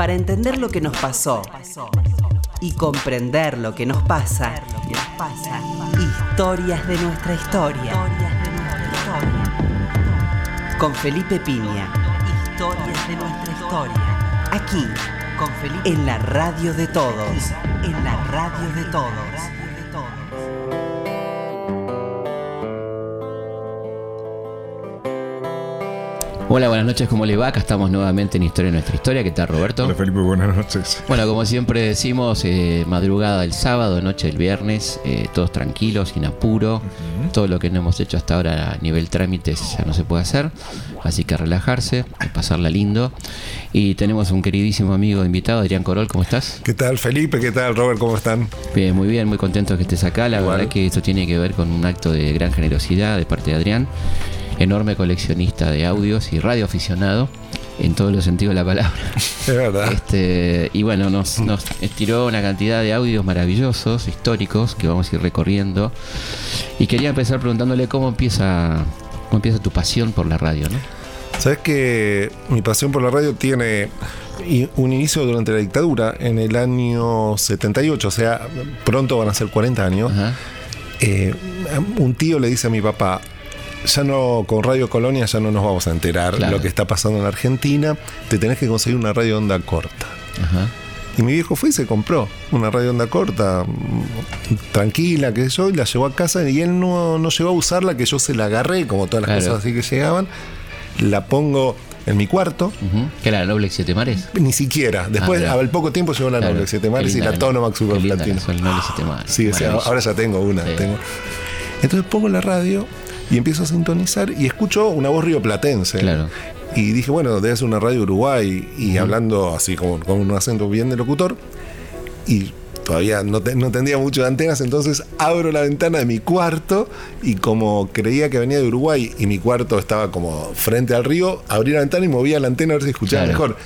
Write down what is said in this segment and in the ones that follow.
Para entender lo que nos pasó y comprender lo que nos pasa, historias de nuestra historia. Con Felipe Piña. Historias de nuestra historia. Aquí, con Felipe. En la radio de todos. En la radio de todos. Hola, buenas noches, ¿cómo le va? Acá estamos nuevamente en Historia de Nuestra Historia. ¿Qué tal, Roberto? Hola, Felipe, buenas noches. Bueno, como siempre decimos, eh, madrugada del sábado, noche del viernes, eh, todos tranquilos, sin apuro. Todo lo que no hemos hecho hasta ahora a nivel trámites ya no se puede hacer. Así que relajarse, pasarla lindo. Y tenemos un queridísimo amigo invitado, Adrián Corol, ¿cómo estás? ¿Qué tal, Felipe? ¿Qué tal, Robert? ¿Cómo están? Bien, muy bien, muy contento que estés acá. La verdad que esto tiene que ver con un acto de gran generosidad de parte de Adrián enorme coleccionista de audios y radioaficionado en todos los sentidos de la palabra. Es verdad. Este, y bueno, nos, nos estiró una cantidad de audios maravillosos, históricos, que vamos a ir recorriendo. Y quería empezar preguntándole cómo empieza, cómo empieza tu pasión por la radio, ¿no? Sabes que mi pasión por la radio tiene un inicio durante la dictadura, en el año 78, o sea, pronto van a ser 40 años. Eh, un tío le dice a mi papá, ya no, con Radio Colonia ya no nos vamos a enterar lo que está pasando en Argentina, te tenés que conseguir una radio onda corta. Y mi viejo fue y se compró una radio onda corta, tranquila, que yo, y la llevó a casa y él no, no llegó a usarla, que yo se la agarré, como todas las cosas así que llegaban, la pongo en mi cuarto. ¿Que era la Noble Siete Mares? Ni siquiera. Después, al poco tiempo llegó la Noble Siete Mares y la Tonomax Super Platina. Sí, ahora ya tengo una. Tengo. Entonces pongo la radio y empiezo a sintonizar y escucho una voz rioplatense. Claro. Y dije, bueno, debe ser una radio Uruguay y hablando así con, con, un acento bien de locutor. Y todavía no, no tendría mucho de antenas, entonces abro la ventana de mi cuarto y como creía que venía de Uruguay y mi cuarto estaba como frente al río, abrí la ventana y movía la antena a ver si escuchaba mejor.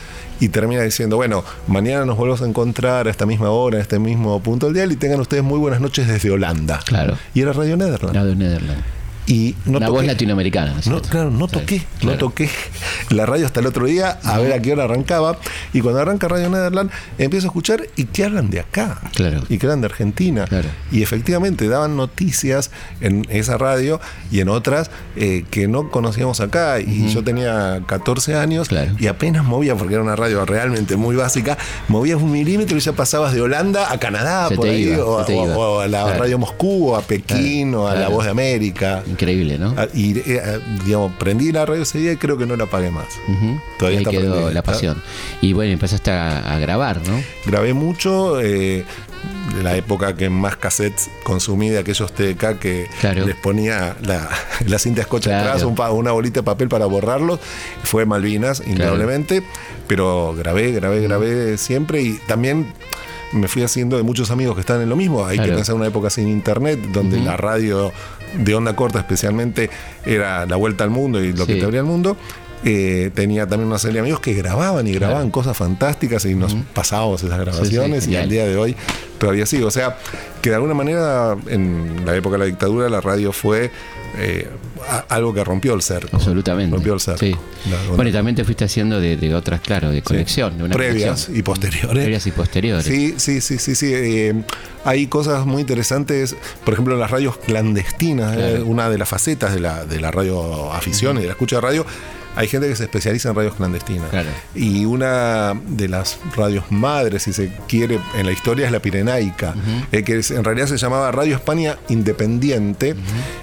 Y termina diciendo, bueno, mañana nos volvemos a encontrar a esta misma hora, a este mismo punto del día y tengan ustedes muy buenas noches desde Holanda. Claro. Y era Radio Nederland. Radio Nederland. Y no Una voz latinoamericana. No, claro, no toqué, no toqué la radio hasta el otro día a ver a qué hora arrancaba. Y cuando arranca Radio Nederland, empiezo a escuchar y que hablan de acá. Claro. Y que hablan de Argentina. Claro. Y efectivamente daban noticias en esa radio y en otras eh, que no conocíamos acá. Y yo tenía 14 años y apenas movía, porque era una radio realmente muy básica, movías un milímetro y ya pasabas de Holanda a Canadá, por ahí, o, a la radio Moscú, o a Pekín, o a la Voz de América. Increíble, ¿no? Ah, y, eh, ah, digamos, prendí la radio ese día y creo que no la pagué más. Todavía ahí quedó la pasión. Y bueno, empezaste a, grabar, ¿no? Grabé mucho. Eh, la época que más cassettes consumí de aquellos TDK que les ponía la, la cinta escocha atrás, una bolita de papel para borrarlos. Fue Malvinas, indudablemente. Pero grabé, grabé, grabé siempre y también me fui haciendo de muchos amigos que están en lo mismo. Hay que pensar en una época sin internet, donde la radio de onda corta especialmente era la vuelta al mundo y lo que te abría el mundo. Eh, tenía también una serie de amigos que grababan y grababan cosas fantásticas y nos pasábamos esas grabaciones y al día de hoy todavía sigue. O sea, que de alguna manera en la época de la dictadura la radio fue eh, algo que rompió el cerco. Absolutamente. Rompió el cerco. Sí. Bueno, y también te fuiste haciendo de, otras, claro, de una Previas y posteriores. Previas y posteriores. Sí, sí, sí, sí. sí. Eh, hay cosas muy interesantes, por ejemplo, las radios clandestinas, una de las facetas de la, de la radio afición y de la escucha de radio hay gente que se especializa en radios clandestinas. Y una de las radios madres, si se quiere, en la historia es la Pirenaica, eh, que en realidad se llamaba Radio España Independiente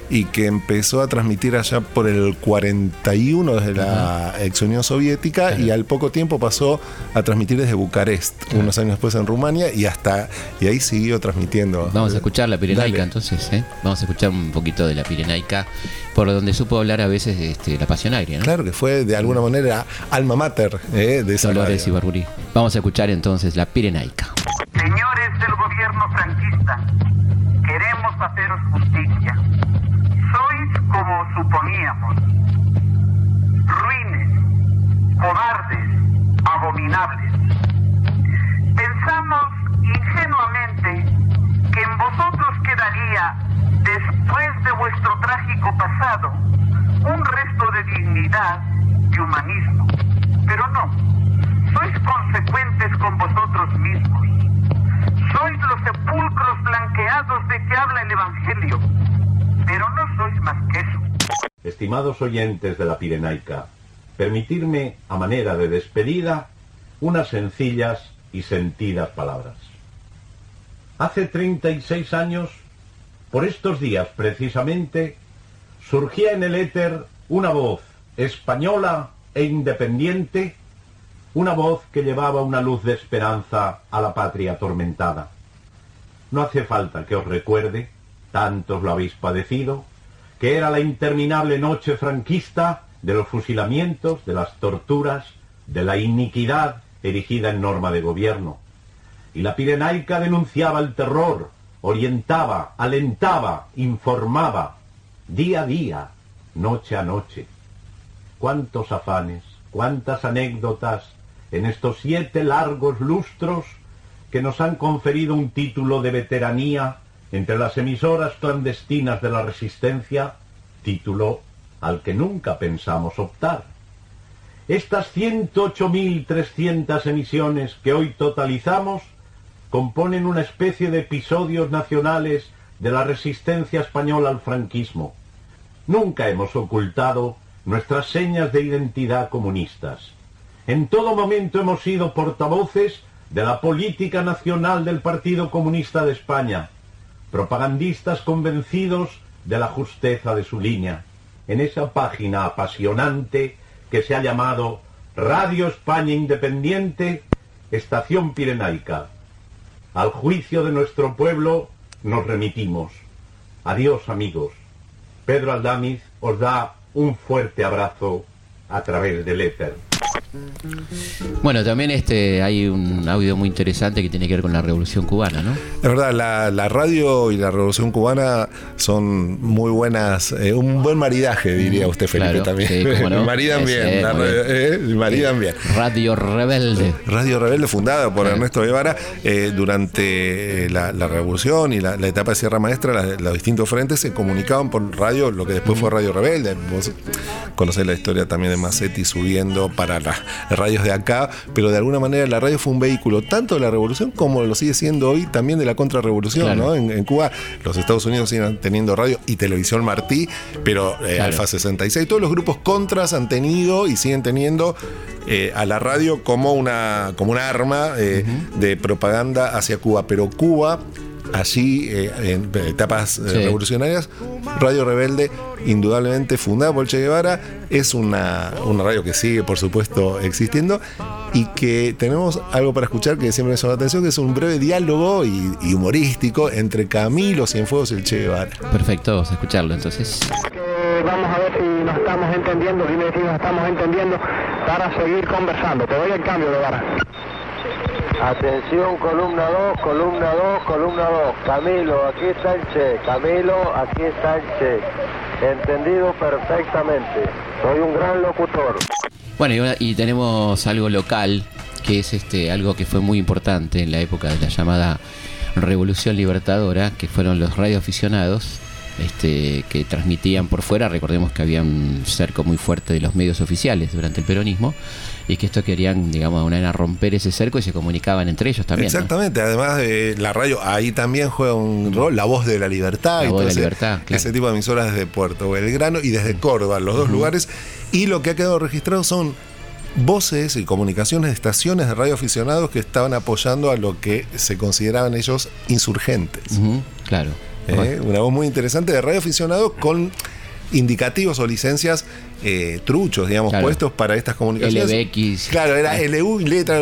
y que empezó a transmitir allá por el 41 desde la ex Unión Soviética y al poco tiempo pasó a transmitir desde Bucarest, unos años después en Rumania y hasta y ahí siguió transmitiendo. Vamos a escuchar la Pirenaica entonces, ¿eh? Vamos a escuchar un poquito de la Pirenaica, por donde supo hablar a veces este, la pasión aérea. ¿no? Claro que fue de alguna manera alma mater ¿eh? de esa Dolores y Barburí. Vamos a escuchar entonces la Pirenaica. Señores del gobierno franquista, queremos haceros justicia. Sois como suponíamos, ruines, cobardes, abominables. Pensamos ingenuamente que en vosotros quedaría, después de vuestro trágico pasado, dignidad y humanismo. Pero no, sois consecuentes con vosotros mismos. Sois los sepulcros blanqueados de que habla el Evangelio, pero no sois más que eso. Estimados oyentes de la Pirenaica, permitirme, a manera de despedida, unas sencillas y sentidas palabras. Hace 36 años, por estos días precisamente, surgía en el éter una voz española e independiente, una voz que llevaba una luz de esperanza a la patria atormentada. No hace falta que os recuerde, tantos lo habéis padecido, que era la interminable noche franquista de los fusilamientos, de las torturas, de la iniquidad erigida en norma de gobierno. Y la Pirenaica denunciaba el terror, orientaba, alentaba, informaba, día a día, noche a noche. Cuántos afanes, cuántas anécdotas en estos siete largos lustros que nos han conferido un título de veteranía entre las emisoras clandestinas de la resistencia, título al que nunca pensamos optar. Estas 108.300 emisiones que hoy totalizamos componen una especie de episodios nacionales de la resistencia española al franquismo. Nunca hemos ocultado nuestras señas de identidad comunistas. En todo momento hemos sido portavoces de la política nacional del Partido Comunista de España, propagandistas convencidos de la justeza de su línea, en esa página apasionante que se ha llamado Radio España Independiente, Estación Pirenaica. Al juicio de nuestro pueblo nos remitimos. Adiós amigos. Pedro Aldamiz os da un fuerte abrazo a través del éter. Bueno, también este hay un audio muy interesante que tiene que ver con la Revolución Cubana, ¿no? Es verdad, la, radio y la Revolución Cubana son muy buenas, eh, un buen maridaje, diría usted, Felipe, también. Sí, maridan bien, eh, maridan bien. Radio Rebelde. Radio Rebelde, fundada por Ernesto Guevara eh, durante la, Revolución y la, etapa de Sierra Maestra, los distintos frentes se comunicaban por radio, lo que después fue Radio Rebelde. Vos conocés la historia también de Massetti subiendo para las radios de acá, pero de alguna manera la radio fue un vehículo tanto de la revolución como lo sigue siendo hoy también de la contrarrevolución. ¿no? En, Cuba los Estados Unidos siguen teniendo radio y televisión Martí, pero eh, Alfa 66, todos los grupos contras han tenido y siguen teniendo eh, a la radio como una, como una arma eh, de propaganda hacia Cuba, pero Cuba allí eh, en etapas eh, revolucionarias. Radio Rebelde, indudablemente fundada por Che Guevara, es una, radio que sigue, por supuesto, existiendo y que tenemos algo para escuchar que siempre me llama la atención, que es un breve diálogo y, humorístico entre Camilo Cienfuegos y el Che Guevara. Perfecto, vamos a escucharlo entonces. vamos a ver si nos estamos entendiendo, dime si nos estamos entendiendo para seguir conversando. Te doy el cambio, Guevara. Atención, columna 2, columna 2, columna 2. Camilo, aquí está el Che. Camilo, aquí está el Che. Entendido perfectamente. Soy un gran locutor. Bueno, y, tenemos algo local, que es este algo que fue muy importante en la época de la llamada Revolución Libertadora, que fueron los radioaficionados este, que transmitían por fuera. Recordemos que había un cerco muy fuerte de los medios oficiales durante el peronismo y que esto querían, digamos, de una manera romper ese cerco y se comunicaban entre ellos también. Exactamente, además de la radio, ahí también juega un rol, la voz de la libertad, la voz de la libertad ese tipo de emisoras desde Puerto Belgrano y desde Córdoba, los dos lugares, y lo que ha quedado registrado son voces y comunicaciones de estaciones de radio aficionados que estaban apoyando a lo que se consideraban ellos insurgentes. claro. Eh, una voz muy interesante de radio aficionado con indicativos o licencias eh, truchos, digamos, puestos para estas comunicaciones. LBX. Claro, era LU y letra,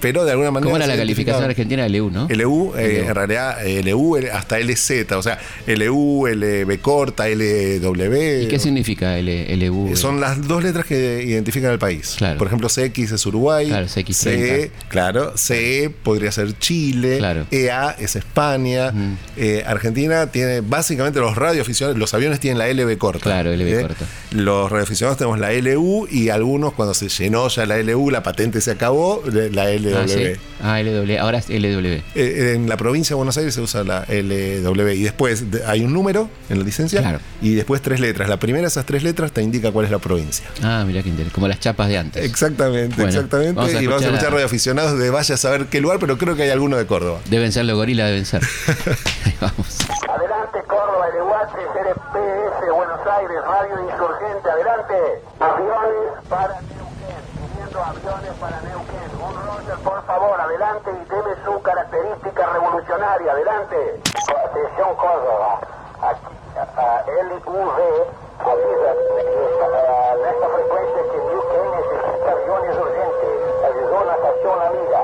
pero de alguna manera. ¿Cómo era la calificación argentina? LU, ¿no? LU, eh, en realidad LU hasta LZ, o sea, LU, LB corta, LW. ¿Y qué significa LU? Son las dos letras que identifican al país. Por ejemplo, CX es Uruguay. Claro, CX. CE, claro, CE podría ser Chile. Claro. EA es España. Eh, Argentina tiene básicamente los radioaficionados, los aviones tienen la LB corta. Claro, LB corta. Los los radioaficionados tenemos la LU y algunos cuando se llenó ya la LU, la patente se acabó, la LW. Ah, LW, ahora es LW. Eh, en la provincia de Buenos Aires se usa la LW y después hay un número en la licencia y después tres letras. La primera de esas tres letras te indica cuál es la provincia. Ah, mira qué interesante, como las chapas de antes. Exactamente, exactamente. y vamos a escuchar radioaficionados de vaya a saber qué lugar, pero creo que hay alguno de Córdoba. Deben ser los gorilas, deben ser. Ahí vamos. HRPS Buenos Aires, Radio Insurgente, adelante. Aviones para Neuquén, subiendo aviones para Neuquén. Un Roger, por favor, adelante y deme su característica revolucionaria, adelante. Atención Córdoba, aquí, LUV avisa a esta frecuencia que Neuquén necesita aviones urgentes. Ayudó la estación amiga.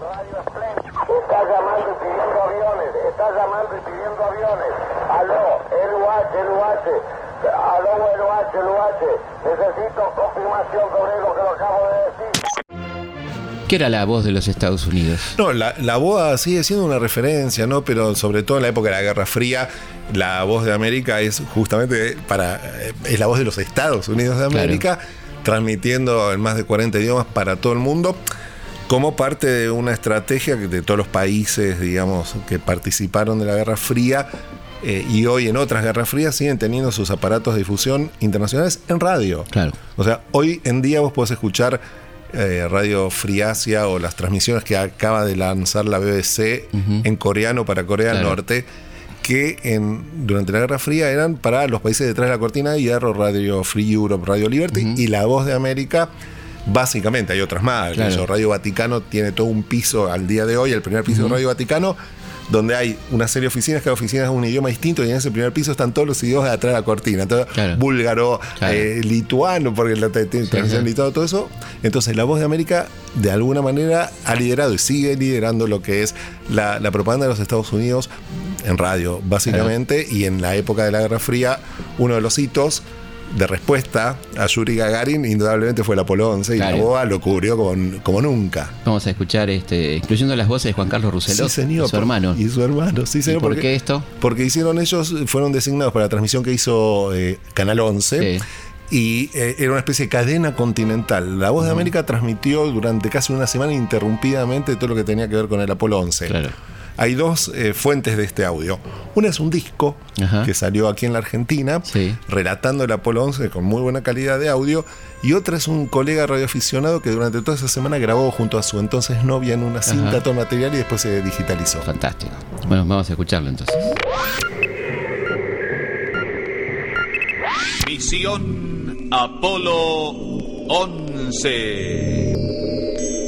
Radio Splendid. Está llamando y pidiendo aviones, está llamando y pidiendo aviones. Aló, LUH, LUH. Aló, LUH, LUH. Necesito confirmación sobre lo que lo acabo de decir. ¿Qué era la voz de los Estados Unidos? No, la, la voz sigue siendo una referencia, ¿no? Pero sobre todo en la época de la Guerra Fría, la voz de América es justamente para. Eh, es la voz de los Estados Unidos de América, transmitiendo en más de 40 idiomas para todo el mundo como parte de una estrategia de todos los países, digamos, que participaron de la Guerra Fría eh, y hoy en otras guerras frías siguen teniendo sus aparatos de difusión internacionales en radio. Claro. O sea, hoy en día vos podés escuchar eh, Radio Friasia o las transmisiones que acaba de lanzar la BBC en coreano para Corea del Norte que en, durante la Guerra Fría eran para los países detrás de la cortina de hierro, Radio Free Europe, Radio Liberty y La Voz de América Básicamente, hay otras más. Radio Vaticano tiene todo un piso al día de hoy, el primer piso de Radio Vaticano, donde hay una serie de oficinas, cada oficina es un idioma distinto y en ese primer piso están todos los idiomas de atrás de la cortina. Búlgaro, eh, lituano, porque la transición y todo eso. Entonces, la voz de América, de alguna manera, ha liderado y sigue liderando lo que es la, la propaganda de los Estados Unidos en radio, básicamente, y en la época de la Guerra Fría, uno de los hitos de respuesta a Yuri Gagarin indudablemente fue el Apolo 11 y la BOA lo cubrió como, como, nunca. Vamos a escuchar, este, incluyendo las voces de Juan Carlos Rousselot y su hermano. Y su hermano, sí, señor. ¿Por qué esto? Porque hicieron ellos, fueron designados para la transmisión que hizo eh, Canal 11. y eh, era una especie de cadena continental. La Voz de América transmitió durante casi una semana interrumpidamente todo lo que tenía que ver con el Apolo 11. Claro hay dos eh, fuentes de este audio. Una es un disco que salió aquí en la Argentina, relatando el Apolo 11 con muy buena calidad de audio, y otra es un colega radioaficionado que durante toda esa semana grabó junto a su entonces novia en una cinta todo material y después se digitalizó. Fantástico. Bueno, vamos a escucharlo entonces. Misión Apolo 11.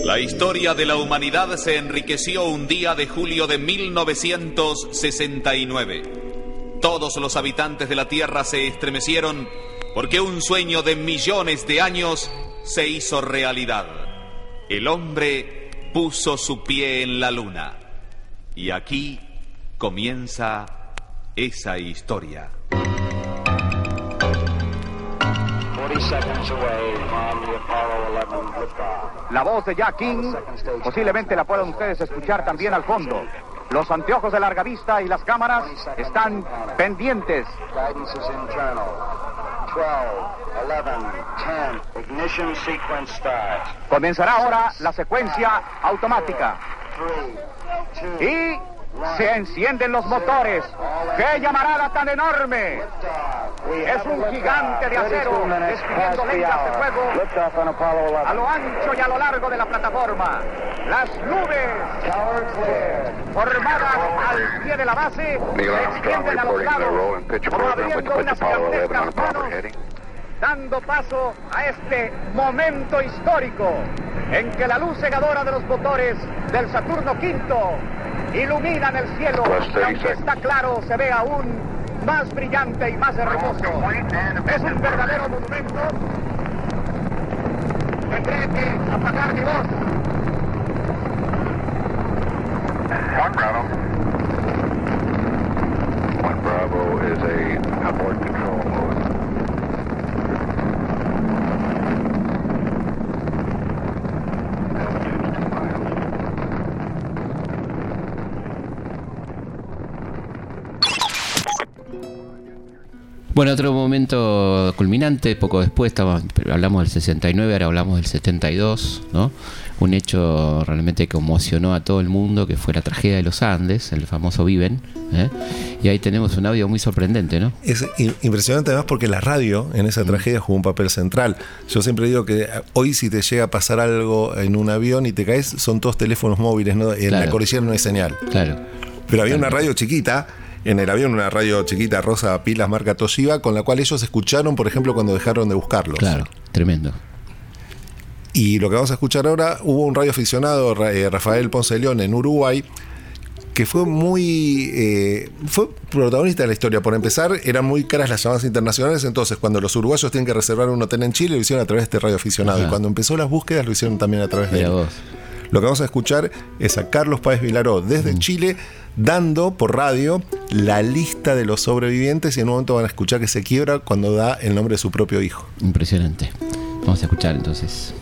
La historia de la humanidad se enriqueció un día de julio de 1969. Todos los habitantes de la Tierra se estremecieron porque un sueño de millones de años se hizo realidad. El hombre puso su pie en la luna. Y aquí comienza esa historia. La voz de Jack King, posiblemente la puedan ustedes escuchar también al fondo. Los anteojos de larga vista y las cámaras están pendientes. Comenzará ahora la secuencia automática. Y se encienden los motores. ¡Qué llamarada tan enorme! Es un gigante de acero despidiendo lenguas de fuego a lo ancho y a lo largo de la plataforma. Las nubes formadas al pie de la base se extienden a los lados como abriendo unas gigantescas manos dando paso a este momento histórico en que la luz cegadora de los motores del Saturno V iluminan el cielo y aunque está claro se ve aún más brillante y más hermoso. Es un verdadero monumento. Tendré que apagar mi voz. One Bravo. One Bravo is a abort control mode. Bueno, otro momento culminante, poco después, hablamos del 69, ahora hablamos del 72, ¿no? Un hecho realmente que conmocionó a todo el mundo, que fue la tragedia de los Andes, el famoso Viven. ¿eh? Y ahí tenemos un audio muy sorprendente, ¿no? Es impresionante además porque la radio en esa tragedia jugó un papel central. Yo siempre digo que hoy si te llega a pasar algo en un avión y te caes, son todos teléfonos móviles, ¿no? En la cordillera no hay señal. Claro. Pero había una radio chiquita en el avión una radio chiquita rosa pilas marca Toshiba con la cual ellos escucharon, por ejemplo, cuando dejaron de buscarlos. Claro, tremendo. Y lo que vamos a escuchar ahora, hubo un radioaficionado, eh, Rafael Ponce León, en Uruguay, que fue muy. Eh, fue protagonista de la historia. Por empezar, eran muy caras las llamadas internacionales, entonces cuando los uruguayos tienen que reservar un hotel en Chile, lo hicieron a través de este radioaficionado. Y cuando empezó las búsquedas, lo hicieron también a través de él. Lo que vamos a escuchar es a Carlos Páez Vilaró desde mm. Chile dando por radio la lista de los sobrevivientes y en un momento van a escuchar que se quiebra cuando da el nombre de su propio hijo. Impresionante. Vamos a escuchar entonces.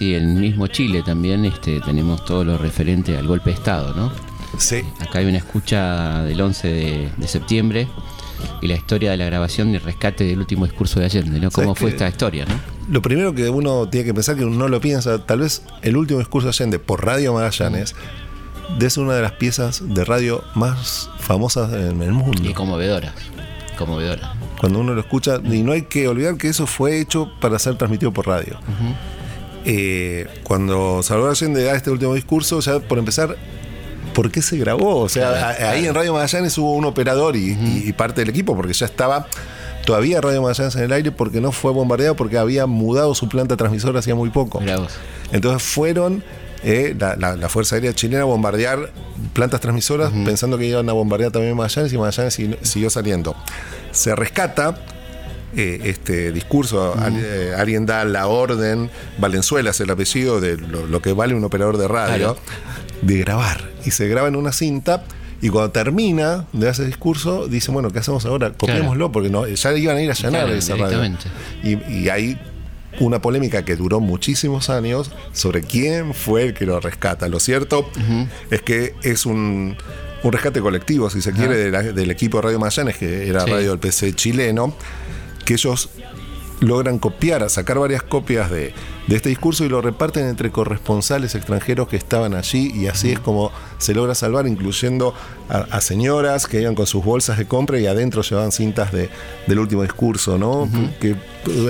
Y el mismo Chile también este, tenemos todo lo referente al golpe de Estado, ¿no? Sí. Acá hay una escucha del 11 de, septiembre y la historia de la grabación y rescate del último discurso de Allende, ¿no? ¿Cómo fue esta historia, no? Lo primero que uno tiene que pensar, que uno no lo piensa, tal vez el último discurso de Allende por Radio Magallanes es una de las piezas de radio más famosas en el mundo. Y conmovedora, conmovedora cuando uno lo escucha, y no hay que olvidar que eso fue hecho para ser transmitido por radio. Eh, cuando Salvador Allende da este último discurso, ya por empezar, ¿por qué se grabó? O sea, ahí en Radio Magallanes hubo un operador y, parte del equipo, porque ya estaba todavía Radio Magallanes en el aire porque no fue bombardeado, porque había mudado su planta transmisora hacía muy poco. Entonces fueron eh, la, Fuerza Aérea Chilena a bombardear plantas transmisoras pensando que iban a bombardear también Magallanes y Magallanes siguió saliendo. Se rescata eh, este discurso, eh, alguien da la orden, Valenzuela es el apellido de lo, que vale un operador de radio, de grabar. Y se graba en una cinta. Y cuando termina de ese discurso, dice, bueno, ¿qué hacemos ahora? Copiémoslo, porque no, ya iban a ir a llenar esa radio. Y, hay una polémica que duró muchísimos años sobre quién fue el que lo rescata. Lo cierto es que es un un rescate colectivo, si se quiere, del equipo de Radio Magallanes, que era radio del PC chileno, que ellos logran copiar, sacar varias copias de, este discurso y lo reparten entre corresponsales extranjeros que estaban allí y así es como se logra salvar, incluyendo a, señoras que iban con sus bolsas de compra y adentro llevaban cintas de, del último discurso, ¿no? Que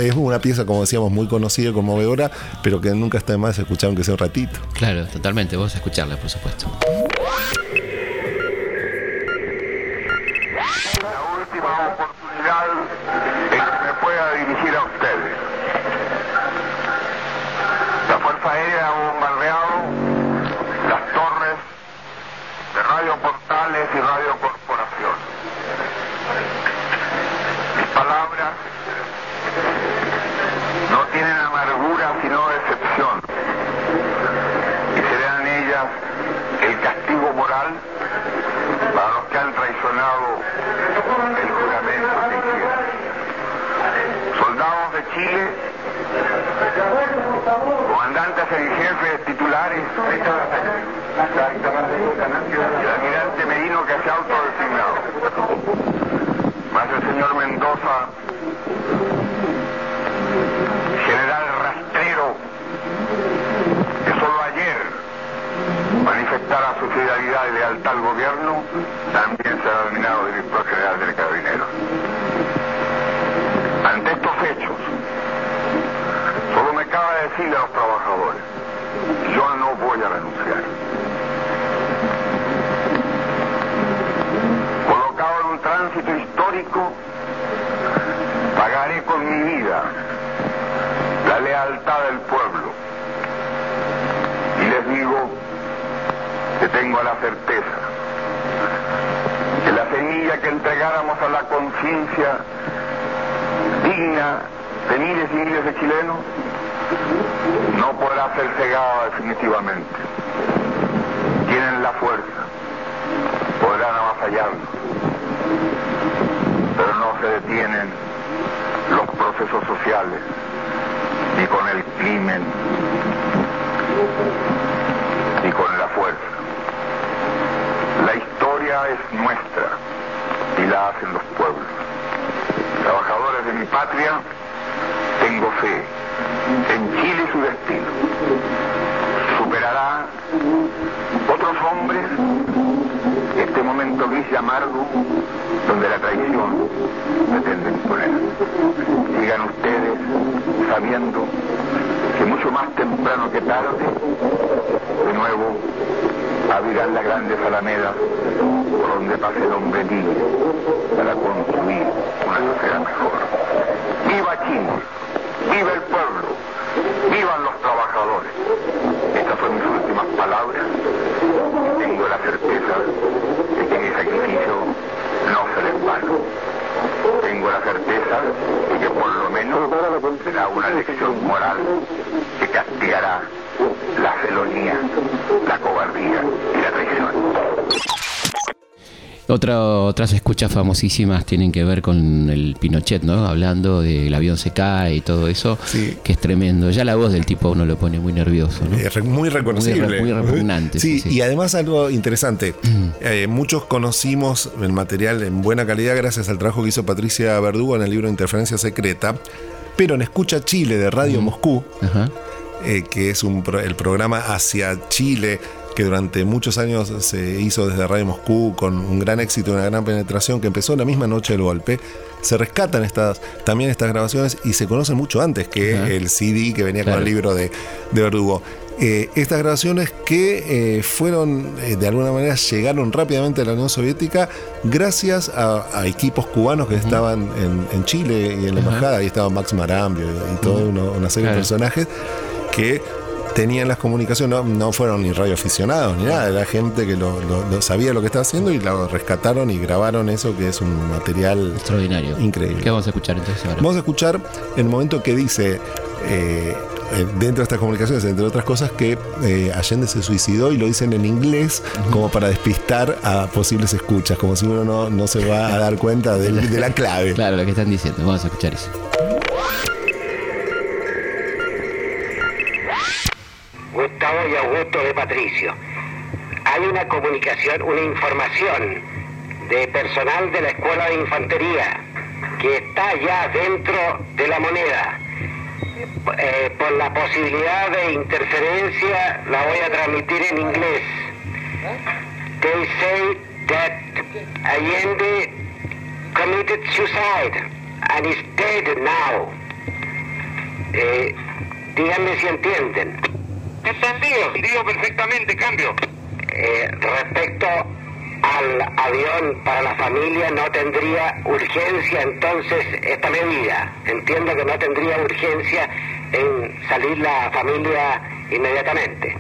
es una pieza, como decíamos, muy conocida conmovedora, pero que nunca está de más escuchar aunque sea un ratito. Claro, totalmente, vos escucharla, por supuesto. Sociales ni con el crimen ni con la fuerza. La historia es nuestra y la hacen los pueblos. Trabajadores de mi patria, tengo fe en Chile su destino. Superará otros hombres este momento gris y amargo temprano que tarde, de nuevo abrirán las grandes alamedas por donde pase el hombre libre para construir una sociedad mejor. ¡Viva Chile! ¡Viva el pueblo! ¡Vivan los trabajadores! Estas son mis últimas palabras. Tengo la certeza de que mi sacrificio no será en vano. Tengo la certeza de que por lo menos será una lección moral que castigará la felonía, la cobardía y la traición. Otra, otras escuchas famosísimas tienen que ver con el Pinochet, ¿no? Hablando del avión se cae y todo eso, que es tremendo. Ya la voz del tipo uno lo pone muy nervioso, ¿no? Es muy reconocible. Muy, repugnante. Sí, y además algo interesante. Mm. Eh, muchos conocimos el material en buena calidad gracias al trabajo que hizo Patricia Verdugo en el libro Interferencia Secreta, pero en Escucha Chile de Radio Moscú, eh, que es un, el programa hacia Chile que durante muchos años se hizo desde Radio Moscú con un gran éxito, una gran penetración, que empezó la misma noche del golpe. Se rescatan estas, también estas grabaciones y se conocen mucho antes que el CD que venía con el libro de, Verdugo. Eh, estas grabaciones que eh, fueron, eh, de alguna manera, llegaron rápidamente a la Unión Soviética gracias a, equipos cubanos que estaban en, Chile y en la embajada. Ahí estaba Max Marambio y, toda una, serie de personajes que tenían las comunicaciones, no, fueron ni radioaficionados ni nada, era gente que lo, sabía lo que estaba haciendo y lo rescataron y grabaron eso, que es un material extraordinario. Increíble. ¿Qué vamos a escuchar entonces ahora? Vamos a escuchar el momento que dice. Eh, eh, dentro de estas comunicaciones, entre otras cosas, que eh, Allende se suicidó y lo dicen en inglés como para despistar a posibles escuchas, como si uno no, no se va a dar cuenta de, de la clave. Claro, lo que están diciendo. Vamos a escuchar eso. Y Augusto de Patricio. Hay una comunicación, una información de personal de la Escuela de Infantería que está ya dentro de la moneda. Eh, por la posibilidad de interferencia la voy a transmitir en inglés. They say that Allende committed suicide and is dead now. Eh, díganme si entienden. Entendido, digo perfectamente, cambio. Eh, respecto al avión para la familia, no tendría urgencia entonces esta medida. Entiendo que no tendría urgencia en salir la familia inmediatamente.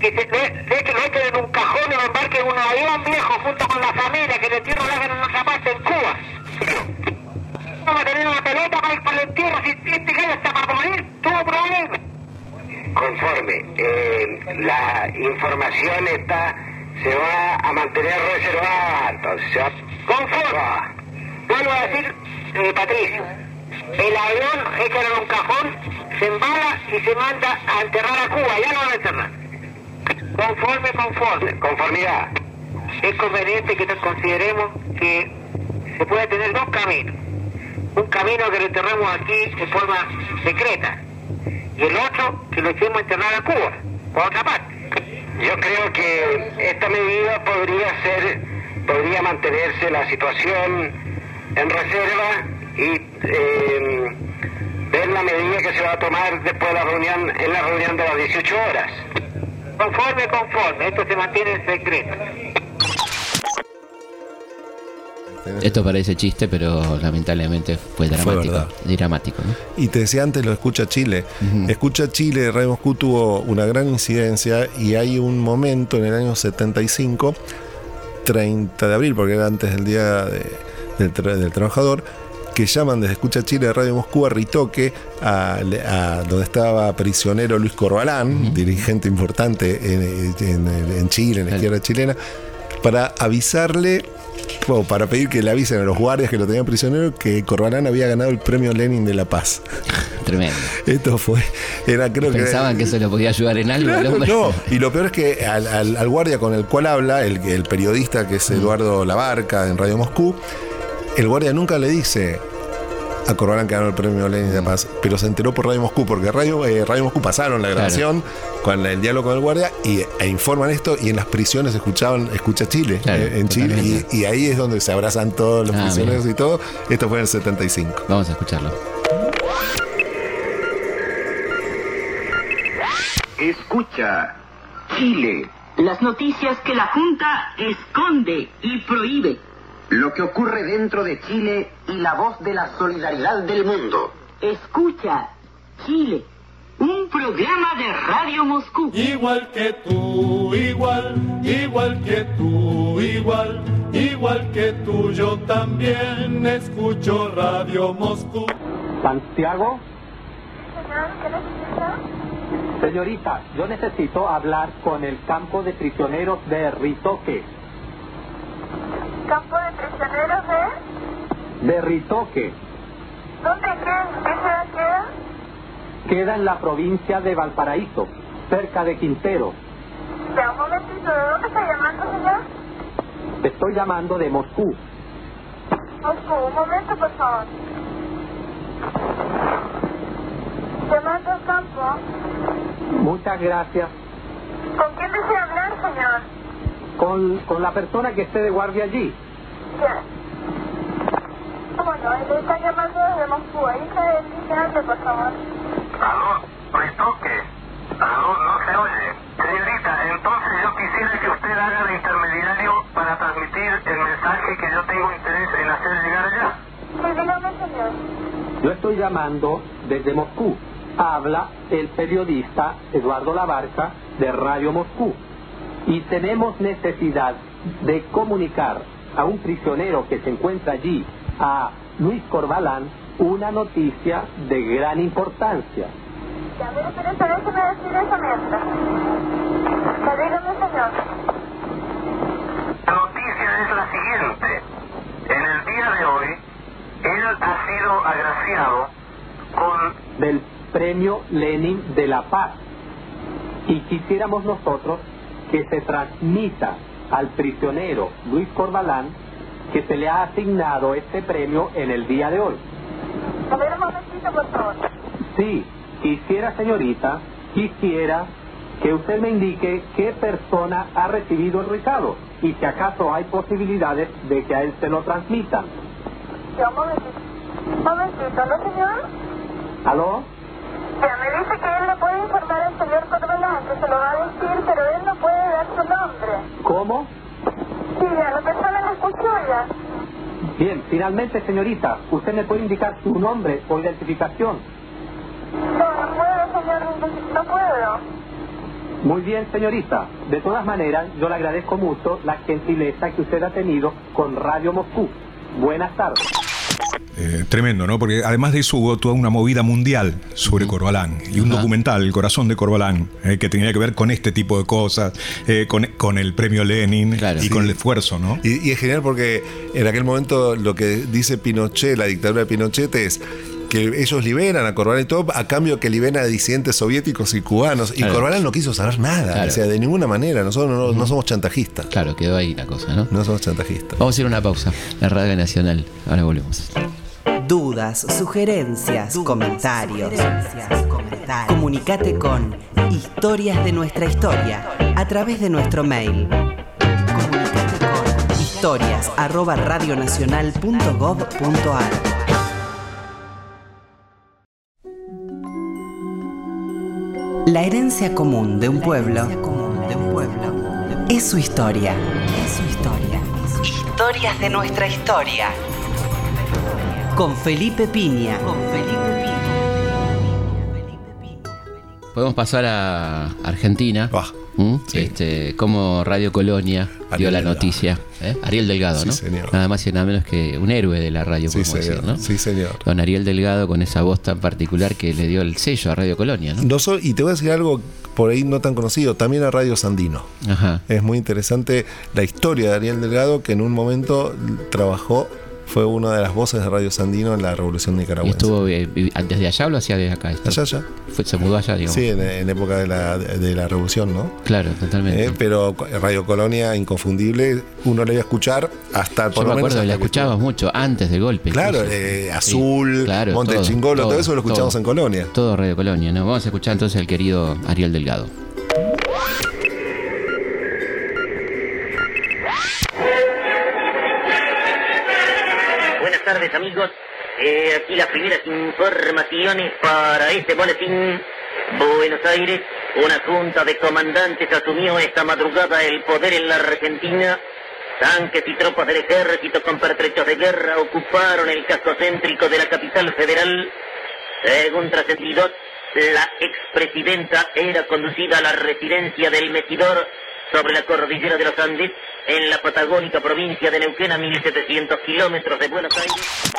Que se, de, hecho lo echen en un cajón y lo embarque en un avión viejo junto con la familia, que le entierro la en otra parte en Cuba. Vamos a tener una pelota para ir para el entierro, si este que está para morir, tuvo problemas conforme eh, la información está se va a mantener reservada entonces conforme. Vuelvo a decir eh, Patricio el avión hecho en un cajón se embala y se manda a enterrar a Cuba ya no va a enterrar conforme conforme. Conformidad. Es conveniente que nos consideremos que se puede tener dos caminos. Un camino que lo enterremos aquí de forma secreta y el otro que lo echemos a enterrar a Cuba, por otra parte. Yo creo que esta medida podría ser, podría mantenerse la situación en reserva y em, ver la medida que se va a tomar después de la reunión, en la reunión de las 18 horas. Conforme, conforme, esto se mantiene en secreto. Esto parece chiste, pero lamentablemente fue dramático. dramático Y te decía antes, lo escucha Chile. Escucha Chile, Radio Moscú tuvo una gran incidencia y hay un momento en el año 75 30 de abril, porque era antes del Día del, Trabajador, que llaman desde Escucha Chile de Radio Moscú a Ritoque, a, donde estaba prisionero Luis Corbalán, dirigente importante en, Chile, en la izquierda chilena, para avisarle para pedir que le avisen a los guardias que lo tenían prisionero que Corbalán había ganado el premio Lenin de la Paz. Tremendo. Esto fue, era creo Pensaban que, eso le podía ayudar en algo. No, y lo peor es que al, guardia con el cual habla, el, el periodista que es mm. Eduardo Labarca en Radio Moscú, el guardia nunca le dice, a Corbalán que ganó el premio Lenin de Paz, pero se enteró por Radio Moscú, porque Radio, eh, Radio Moscú pasaron la grabación con el diálogo con el guardia y, e informan esto y en las prisiones escuchaban, escucha Chile, eh, en Chile, y, ahí es donde se abrazan todos los ah, prisioneros y todo. Esto fue en el 75. Vamos a escucharlo. Escucha, Chile. Las noticias que la Junta esconde y prohíbe lo que ocurre dentro de Chile y la voz de la solidaridad del mundo. Escucha, Chile, un programa de Radio Moscú. Igual que tú, igual, igual que tú, igual, igual que tú, yo también escucho Radio Moscú. Santiago. ¿qué necesita? Señorita, yo necesito hablar con el campo de prisioneros de Ritoque campo de prisioneros de... De Ritoque. ¿Dónde queda? ¿Qué ciudad queda? Queda en la provincia de Valparaíso, cerca de Quintero. Ya, un momentito, ¿de dónde está llamando, señor? Estoy llamando de Moscú. Moscú, un momento, por favor. Llamando al campo. Muchas gracias. ¿Con quién desea hablar, señor? Con, con la persona que esté de guardia allí. Bueno, él está llamando desde Moscú. Ahí está el vigilante, por favor. Aló, retoque. Aló, no se oye. Señorita, entonces yo quisiera que usted haga de intermediario para transmitir el mensaje que yo tengo interés en hacer llegar allá. Sí, dígame, señor. Yo estoy llamando desde Moscú. Habla el periodista Eduardo Labarca de Radio Moscú y tenemos necesidad de comunicar a un prisionero que se encuentra allí, a Luis Corbalán, una noticia de gran importancia. Ya, pero déjeme decir eso mientras. dígame, señor. La noticia es la siguiente. En el día de hoy, él ha sido agraciado con... Del premio Lenin de la Paz. Y quisiéramos nosotros que se transmita al prisionero Luis Corbalán que se le ha asignado este premio en el día de hoy. A ver un momentito, por favor. Sí, quisiera, señorita, quisiera que usted me indique qué persona ha recibido el recado y si acaso hay posibilidades de que a él se lo transmitan. Ya, un momentito. Un momentito, ¿no, señor? ¿Aló? Ya, me dice que él le puede informar al señor Corbalán, que se lo va a decir, pero él no puede dar su nombre. ¿Cómo? Sí, ya, la persona lo escuchó ya. Bien, finalmente, señorita, ¿usted me puede indicar su nombre o identificación? No, no puedo, señor, no puedo. Muy bien, señorita. De todas maneras, yo le agradezco mucho la gentileza que usted ha tenido con Radio Moscú. Buenas tardes. Eh, tremendo, ¿no? Porque además de eso hubo toda una movida mundial sobre Corbalán. Y un documental, El corazón de Corbalán, eh, que tenía que ver con este tipo de cosas, eh, con, el premio Lenin y con el esfuerzo, ¿no? Y, es genial porque en aquel momento lo que dice Pinochet, la dictadura de Pinochet es que ellos liberan a Corbalán y todo a cambio que liberan a disidentes soviéticos y cubanos. Y Corbalán no quiso saber nada, o sea, de ninguna manera. Nosotros no, somos chantajistas. Claro, quedó ahí la cosa, ¿no? No somos chantajistas. Vamos a ir a una pausa. La Radio Nacional. Ahora volvemos dudas, sugerencias, comentarios. Comunicate con Historias de nuestra historia a través de nuestro mail. Comunicate con historias La herencia común de un pueblo es su historia. Es su historia. Historias de nuestra historia con Felipe Piña. Con Felipe podemos pasar a Argentina. ¿Mm? Este, como Radio Colonia dio la noticia. ¿eh? Ariel Delgado, ¿no? Nada más y nada menos que un héroe de la radio, sí, señor. ¿no? Sí, señor. Don Ariel Delgado con esa voz tan particular que le dio el sello a Radio Colonia, ¿no? y te voy a decir algo por ahí no tan conocido, también a Radio Sandino. Es muy interesante la historia de Ariel Delgado que en un momento trabajó fue una de las voces de Radio Sandino en la Revolución Nicaragüense. ¿Estuvo desde allá o lo hacía desde acá? Allá, allá. se mudó allá, digamos. Sí, en, época de la, de la, Revolución, ¿no? Claro, totalmente. Eh, pero Radio Colonia, inconfundible, uno le iba a escuchar hasta por Yo me acuerdo, la escuchábamos mucho antes del golpe. Claro, eh, Azul, Monte Chingolo, todo, eso lo escuchamos en Colonia. Todo Radio Colonia, ¿no? Vamos a escuchar entonces al querido Ariel Delgado. Tardes amigos. Eh, aquí las primeras informaciones para este boletín. Buenos Aires, una junta de comandantes asumió esta madrugada el poder en la Argentina. Tanques y tropas del ejército con pertrechos de guerra ocuparon el casco céntrico de la capital federal. Según trascendido, la expresidenta era conducida a la residencia del Metidor sobre la cordillera de los Andes en la patagónica provincia de Neuquén a 1700 kilómetros de Buenos Aires.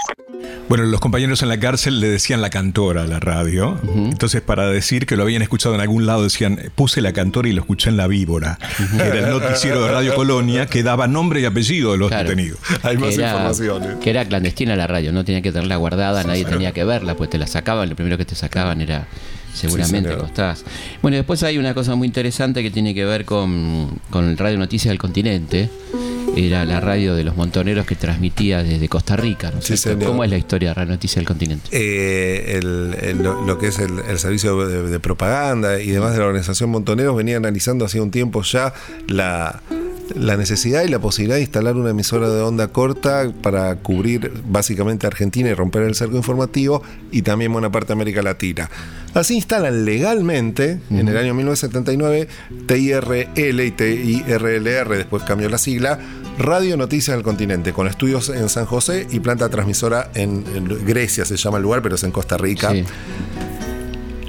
Bueno, los compañeros en la cárcel le decían la cantora a la radio. Entonces, para decir que lo habían escuchado en algún lado, decían, puse la cantora y lo escuché en La Víbora. era el noticiero de Radio Colonia que daba nombre y apellido de los detenidos. Hay más información. Que era clandestina la radio, no tenía que tenerla guardada, nadie tenía que verla, pues te la sacaban, lo primero que te sacaban era seguramente sí, Bueno, después hay una cosa muy interesante que tiene que ver con, con Radio Noticias del Continente. Era la radio de los montoneros que transmitía desde Costa Rica. ¿no? ¿Cómo es la historia de Radio Noticias del Continente? Eh, lo, que es el, servicio de, propaganda y demás de la organización Montoneros venía analizando hace un tiempo ya la la necesidad y la posibilidad de instalar una emisora de onda corta para cubrir básicamente Argentina y romper el cerco informativo y también buena parte de América Latina. Así instalan legalmente en el año 1979 TIRL y TIRLR, después cambió la sigla, Radio Noticias del Continente, con estudios en San José y planta transmisora en, Grecia, se llama el lugar, pero es en Costa Rica.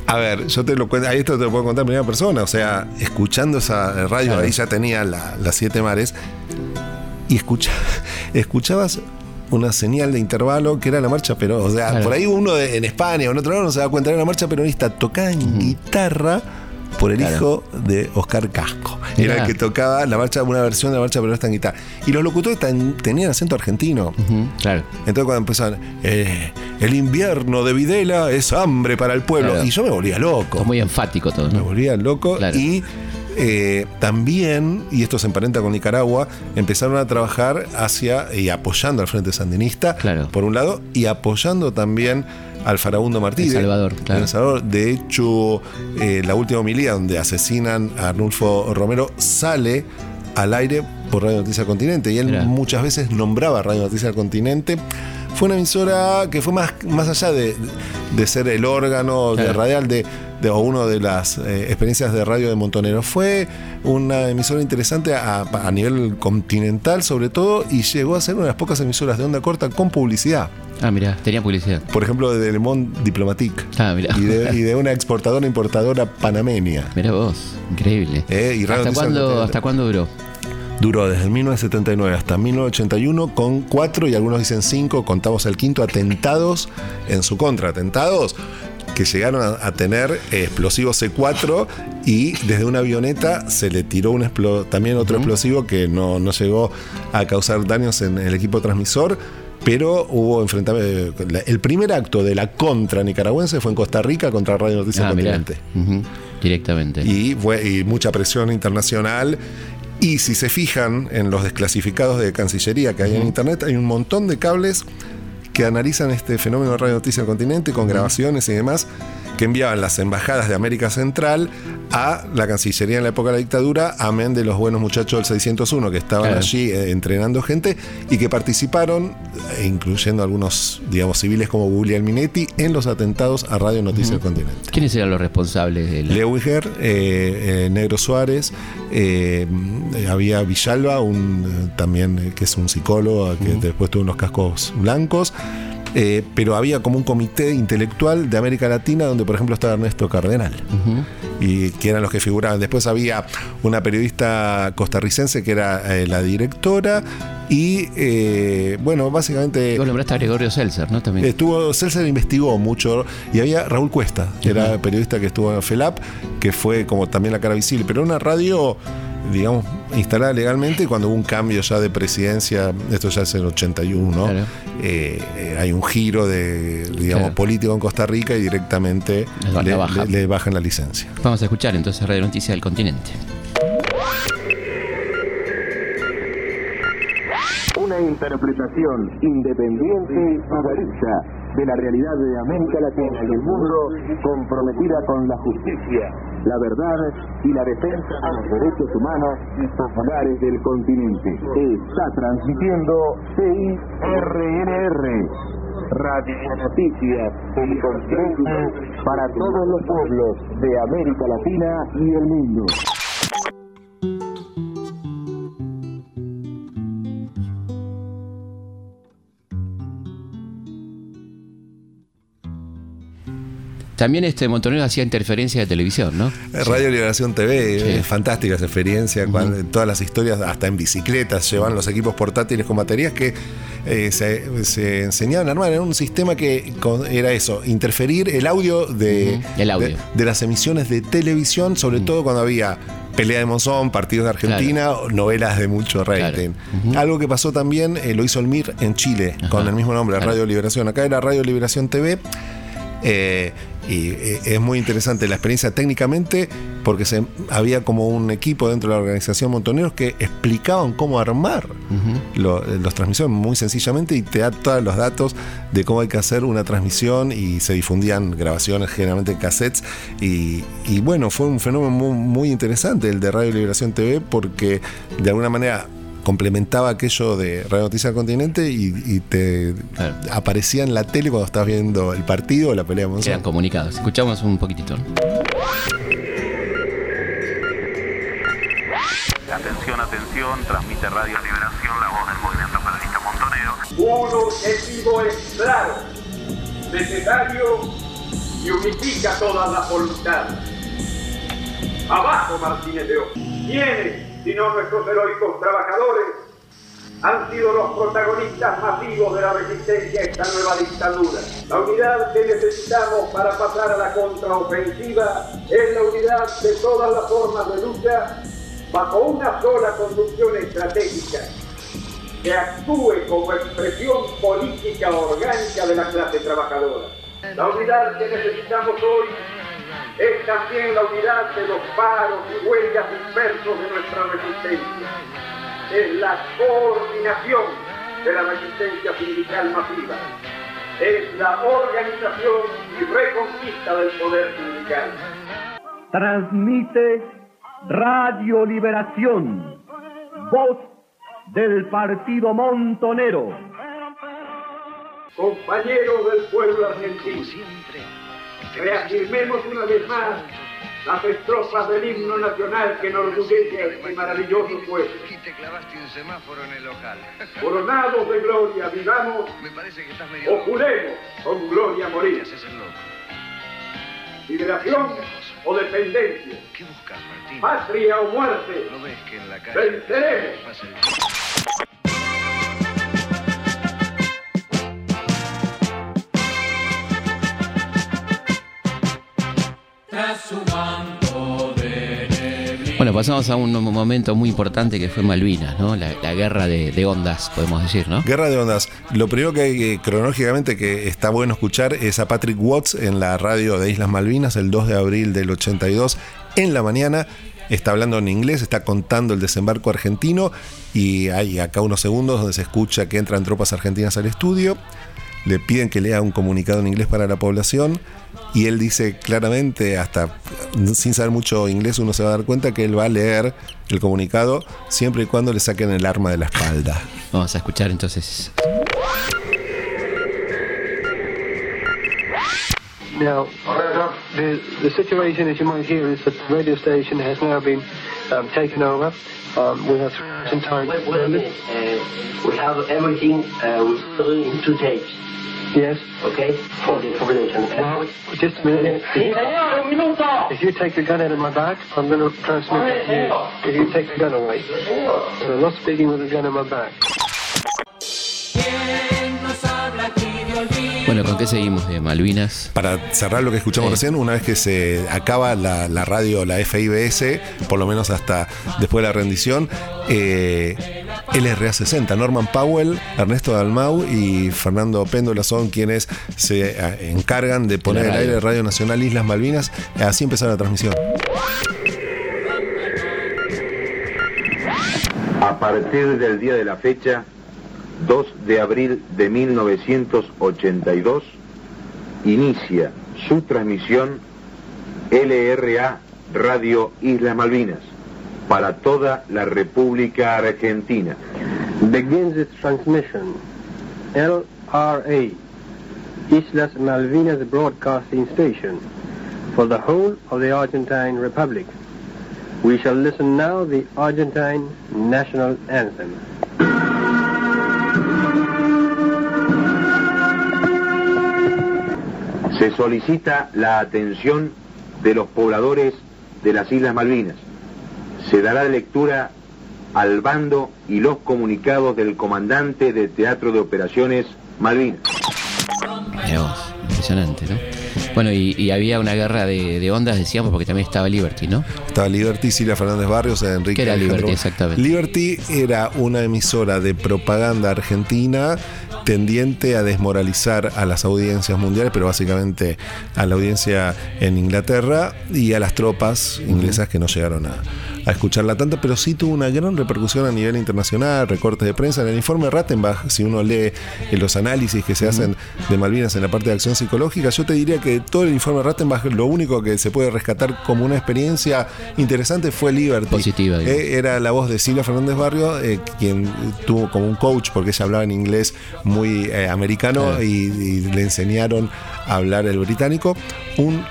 A ver, yo te lo cuento, ahí esto te lo puedo contar en primera persona, o sea, escuchando esa radio, ahí ya tenía las siete mares, y escucha, escuchabas una señal de intervalo que era la marcha pero O sea, por ahí uno en España o en otro lado no se da cuenta, era la marcha peronista tocada en guitarra por el hijo de Oscar Casco. Era el que tocaba la marcha, una versión de la marcha peronista en guitarra. Y los locutores tenían acento argentino. claro. Entonces cuando empezaban, eh, el invierno de Videla es hambre para el pueblo. Y yo me volvía loco. muy enfático todo. Me volvía loco y eh, también, y esto se emparenta con Nicaragua, empezaron a trabajar hacia y apoyando al Frente Sandinista, por un lado, y apoyando también al Farabundo Martí. Salvador, Salvador. De hecho, eh, la última homilía donde asesinan a Arnulfo Romero sale al aire por Radio Noticia Continente y él muchas veces nombraba Radio Noticia Continente. Fue una emisora que fue más, más allá de, ser el órgano de radial de, o una de las eh, experiencias de radio de Montonero. Fue una emisora interesante a, a, nivel continental sobre todo y llegó a ser una de las pocas emisoras de onda corta con publicidad. Ah, mira, tenía publicidad. Por ejemplo, de Le Monde Diplomatique. Ah, mira. Y de, una exportadora importadora panameña. Mira vos, increíble. Eh, ¿Hasta, cuándo, ¿Hasta cuándo duró? Duró desde 1979 hasta 1981 con cuatro y algunos dicen cinco, contamos el quinto, atentados en su contra. Atentados que llegaron a, tener explosivos C4 y desde una avioneta se le tiró un también otro explosivo que no, no, llegó a causar daños en el equipo transmisor pero hubo enfrentamiento. El primer acto de la contra nicaragüense fue en Costa Rica contra Radio Noticias ah, Continente. Directamente. Y, fue, mucha presión internacional. Y si se fijan en los desclasificados de Cancillería que hay en Internet, hay un montón de cables que analizan este fenómeno de Radio Noticias Continente con grabaciones y demás que enviaban las embajadas de América Central a la Cancillería en la época de la dictadura, amén de los buenos muchachos del 601 que estaban allí eh, entrenando gente y que participaron, eh, incluyendo algunos, digamos, civiles como William Minetti, en los atentados a Radio Noticias del Continente. ¿Quiénes eran los responsables? De la... Eh, Negro Suárez, había Villalba, un, también que es un psicólogo, que después tuvo unos cascos blancos eh, pero había como un comité intelectual de América Latina donde, por ejemplo, estaba Ernesto Cardenal. Y que eran los que figuraban. Después había una periodista costarricense que era eh, la directora. Y eh, bueno, básicamente. Vos nombraste a Gregorio Seltzer, ¿no? También. Estuvo, Seltzer investigó mucho. Y había Raúl Cuesta, que era periodista que estuvo en FELAP, que fue como también la cara visible. Pero una radio digamos, instalada legalmente cuando hubo un cambio ya de presidencia, esto ya es el 81, eh, eh, hay un giro de, digamos, político en Costa Rica y directamente le, bajan la licencia. Vamos a escuchar entonces Radio Noticia del Continente. Una interpretación independiente y derecha de la realidad de América Latina y el mundo comprometida con la justicia, la verdad y la defensa de los derechos humanos y populares del continente. Está transmitiendo CIRNR. Radio Noticias, el continente para todos los pueblos de América Latina y el mundo. También este Montonero hacía interferencia de televisión, ¿no? Eh, Radio Liberación TV, fantástica esa experiencia, todas las historias, hasta en bicicletas, llevan los equipos portátiles con baterías que eh, se, enseñaban a armar. Era un sistema que era eso, interferir el audio de, de, las emisiones de televisión, sobre todo cuando había pelea de Monzón, partidos de Argentina, novelas de mucho rating. Algo que pasó también, eh, lo hizo el MIR en Chile, con el mismo nombre, Radio Liberación. Acá era Radio Liberación TV. Eh, y eh, es muy interesante la experiencia técnicamente porque se, había como un equipo dentro de la organización Montoneros que explicaban cómo armar los transmisiones muy sencillamente y te da todos los datos de cómo hay que hacer una transmisión y se difundían grabaciones generalmente cassettes. Y, bueno, fue un fenómeno muy interesante el de Radio Liberación TV porque de alguna manera complementaba aquello de Radio Noticias del Continente y, te aparecía en la tele cuando estabas viendo el partido o la pelea de Eran comunicados. Escuchamos un poquitito. Atención, atención, transmite Radio Liberación, la voz del movimiento periodista Montonero. Un objetivo es claro, necesario y unifica todas las voluntades. Abajo Martínez de Ojo. ¿Quiénes sino nuestros heroicos trabajadores, han sido los protagonistas masivos de la resistencia a esta nueva dictadura. La unidad que necesitamos para pasar a la contraofensiva es la unidad de todas las formas de lucha bajo una sola conducción estratégica que actúe como expresión política orgánica de la clase trabajadora. La unidad que necesitamos hoy es también la unidad de los paros y huelgas dispersos de nuestra resistencia. Es la coordinación de la resistencia sindical masiva. Es la organización y reconquista del poder sindical. Transmite Radio Liberación, voz del Partido Montonero. Compañeros del pueblo argentino reafirmemos una vez más las estrofas del himno nacional que enorgullece a este maravilloso pueblo. Aquí te clavaste un semáforo en el local. Coronados de gloria, vivamos Me parece que estás medio o juremos con gloria morir. Liberación o dependencia. ¿Qué buscas, Martín? Patria o muerte. ¿No ves que en la calle venceremos? Pasamos a un momento muy importante que fue Malvinas, ¿no? La, guerra de, ondas, podemos decir, ¿no? Guerra de ondas. Lo primero que hay, cronológicamente, que está bueno escuchar es a Patrick Watts en la radio de Islas Malvinas el 2 de abril del 82 en la mañana. Está hablando en inglés, está contando el desembarco argentino y hay acá unos segundos donde se escucha que entran tropas argentinas al estudio le piden que lea un comunicado en inglés para la población y él dice claramente, hasta sin saber mucho inglés uno se va a dar cuenta que él va a leer el comunicado siempre y cuando le saquen el arma de la espalda. Vamos a escuchar entonces. Now, the, the situation, as you might hear, is that the radio station has now been um, taken over. Um, we have entire. Wait, wait a minute. Uh, we have everything uh, with three two tapes. Yes. Okay. For the information. Well, just a minute. If you take the gun out of my back, I'm going to transmit it to you. If you take the gun away. And I'm not speaking with the gun in my back. Bueno, ¿con qué seguimos de Malvinas? Para cerrar lo que escuchamos recién, una vez que se acaba la, la radio, la FIBS, por lo menos hasta después de la rendición, eh, LRA 60, Norman Powell, Ernesto Dalmau y Fernando Péndola son quienes se eh, encargan de poner radio. aire Radio Nacional Islas Malvinas. Así empezó la transmisión. A partir del día de la fecha, 2 de abril de 1982, inicia su transmisión LRA Radio Islas Malvinas para toda la República Argentina. Begins its transmission. LRA, Islas Malvinas Broadcasting Station, for the whole of the Argentine Republic. We shall listen now the Argentine National Anthem. Se solicita la atención de los pobladores de las Islas Malvinas. Se dará lectura al bando y los comunicados del comandante de Teatro de Operaciones Malvinas. Impresionante, ¿no? Bueno, y, y había una guerra de, de ondas, decíamos, porque también estaba Liberty, ¿no? Estaba Liberty, Silvia Fernández Barrios, Enrique ¿Qué era Alejandro- Liberty exactamente? Liberty era una emisora de propaganda argentina tendiente a desmoralizar a las audiencias mundiales, pero básicamente a la audiencia en Inglaterra y a las tropas inglesas que no llegaron a, a escucharla tanto, pero sí tuvo una gran repercusión a nivel internacional, recortes de prensa. En el informe Rattenbach, si uno lee eh, los análisis que se hacen de Malvinas en la parte de acción psicológica, yo te diría que todo el informe Rattenbach, lo único que se puede rescatar como una experiencia interesante fue Liberty. Positiva. Eh, era la voz de Silvia Fernández Barrio, eh, quien tuvo como un coach, porque ella hablaba en inglés muy eh, americano y, y le enseñaron a hablar el británico. Un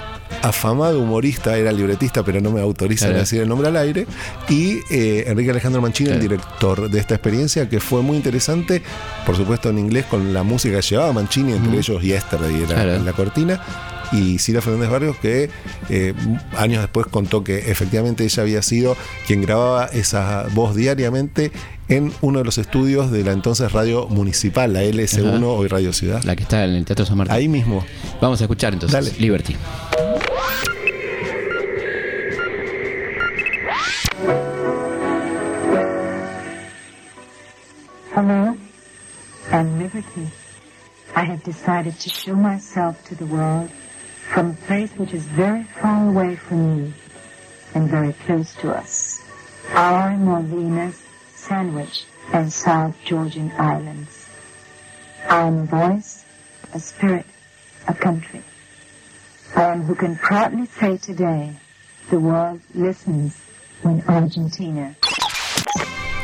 afamado humorista, era libretista, pero no me autorizan a decir el nombre al aire. Y eh, Enrique Alejandro Mancini, el director de esta experiencia, que fue muy interesante, por supuesto en inglés, con la música que llevaba Mancini, entre Ujú. ellos Yesterday era Claro. la cortina. Y Silvia Fernández Barrios, que eh, años después contó que efectivamente ella había sido quien grababa esa voz diariamente en uno de los estudios de la entonces radio municipal, la LS1, Ajá. hoy Radio Ciudad. La que está en el Teatro San Martín. Ahí mismo. Vamos a escuchar entonces. Dale. Liberty. Hello, I'm Liberty. I have decided to show myself to the world from a place which is very far away from you and very close to us. Our Malvinas, Sandwich, and South Georgian Islands. I am a voice, a spirit, a country. I am who can proudly say today, the world listens when Argentina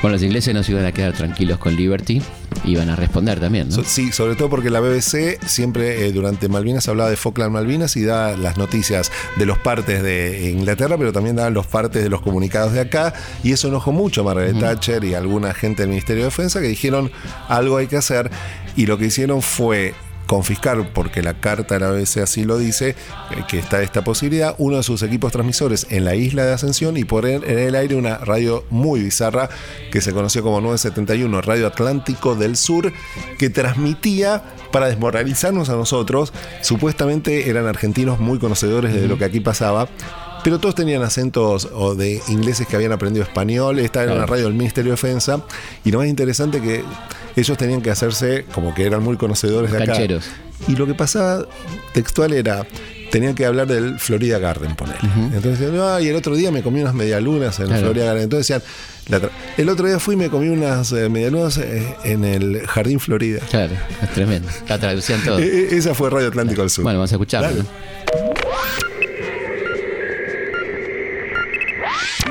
Bueno, los ingleses no se iban a quedar tranquilos con Liberty, iban a responder también, ¿no? So- sí, sobre todo porque la BBC siempre eh, durante Malvinas hablaba de Falkland Malvinas y da las noticias de los partes de Inglaterra, pero también da los partes de los comunicados de acá. Y eso enojó mucho a Margaret Thatcher y a alguna gente del Ministerio de Defensa que dijeron algo hay que hacer. Y lo que hicieron fue confiscar, porque la carta de la BBC así lo dice, eh, que está esta posibilidad, uno de sus equipos transmisores en la isla de Ascensión y poner en el aire una radio muy bizarra que se conoció como 971, Radio Atlántico del Sur, que transmitía para desmoralizarnos a nosotros. Supuestamente eran argentinos muy conocedores de lo que aquí pasaba. Pero todos tenían acentos o de ingleses que habían aprendido español. Esta era una radio del Ministerio de Defensa. Y lo más interesante que ellos tenían que hacerse como que eran muy conocedores de acá. Cancheros. Y lo que pasaba textual era, tenían que hablar del Florida Garden, ponele. Entonces decían, "Ah, y el otro día me comí unas medialunas en el Claro. Florida Garden. Entonces decían, la el otro día fui y me comí unas eh, medialunas eh, en el Jardín Florida. Claro, es tremendo. La traducían todo. E- e- esa fue Radio Atlántico del Sur. Bueno, vamos a. ¿no?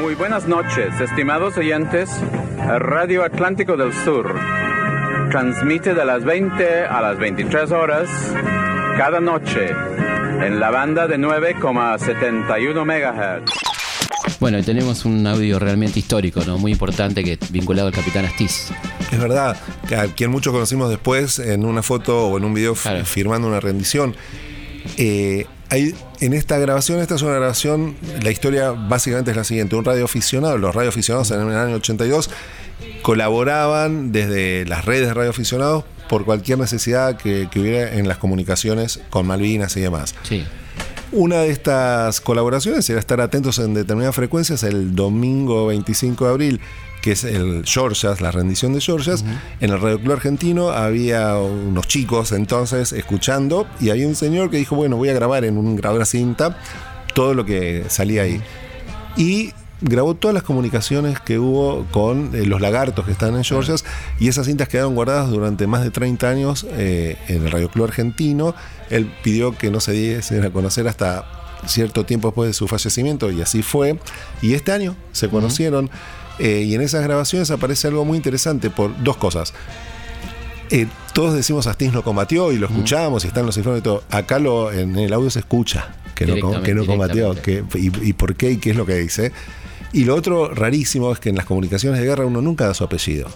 Muy buenas noches, estimados oyentes. Radio Atlántico del Sur transmite de las 20 a las 23 horas cada noche en la banda de 9,71 MHz. Bueno, y tenemos un audio realmente histórico, ¿no? Muy importante que vinculado al Capitán Astiz. Es verdad, a quien muchos conocimos después en una foto o en un video firmando una rendición. Eh, hay, en esta grabación, esta es una grabación, la historia básicamente es la siguiente, un radioaficionado, los radioaficionados en el año 82 colaboraban desde las redes de radioaficionados por cualquier necesidad que, hubiera en las comunicaciones con Malvinas y demás. Sí. Una de estas colaboraciones era estar atentos en determinadas frecuencias el domingo 25 de abril que es el Georgias, la rendición de Georgias. En el Radio Club Argentino había unos chicos entonces escuchando y había un señor que dijo, bueno, voy a grabar en un grabador cinta todo lo que salía ahí. Y grabó todas las comunicaciones que hubo con eh, los lagartos que están en Georgias y esas cintas quedaron guardadas durante más de 30 años eh, en el Radio Club Argentino. Él pidió que no se diese a conocer hasta cierto tiempo después de su fallecimiento y así fue. Y este año se conocieron. Eh, y en esas grabaciones aparece algo muy interesante por dos cosas. Eh, todos decimos Astis no combatió y lo escuchamos y están los informes y todo. Acá lo, en el audio se escucha que no, que no combatió y, por qué y qué es lo que dice. Y lo otro rarísimo es que en las comunicaciones de guerra uno nunca da su apellido.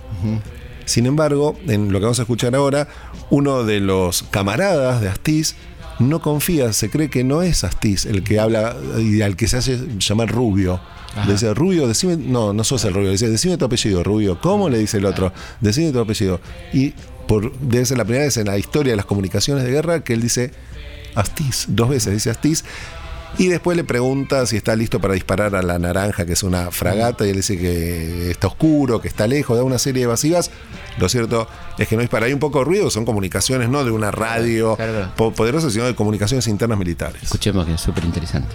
Sin embargo, en lo que vamos a escuchar ahora, uno de los camaradas de Astiz no confía, se cree que no es Astiz el que habla y al que se hace llamar Rubio. Le dice, Rubio, decime, no, no sos el Rubio, le dice, decime tu apellido, Rubio. ¿Cómo? Le dice el otro, decime tu apellido. Y por, debe ser la primera vez en la historia de las comunicaciones de guerra que él dice Astiz, dos veces dice Astiz. Y después le pregunta si está listo para disparar a la naranja, que es una fragata, y él dice que está oscuro, que está lejos, da una serie de evasivas. Lo cierto es que no dispara. Hay un poco de ruido, son comunicaciones no de una radio poderosa, sino de comunicaciones internas militares. Escuchemos que es súper interesante.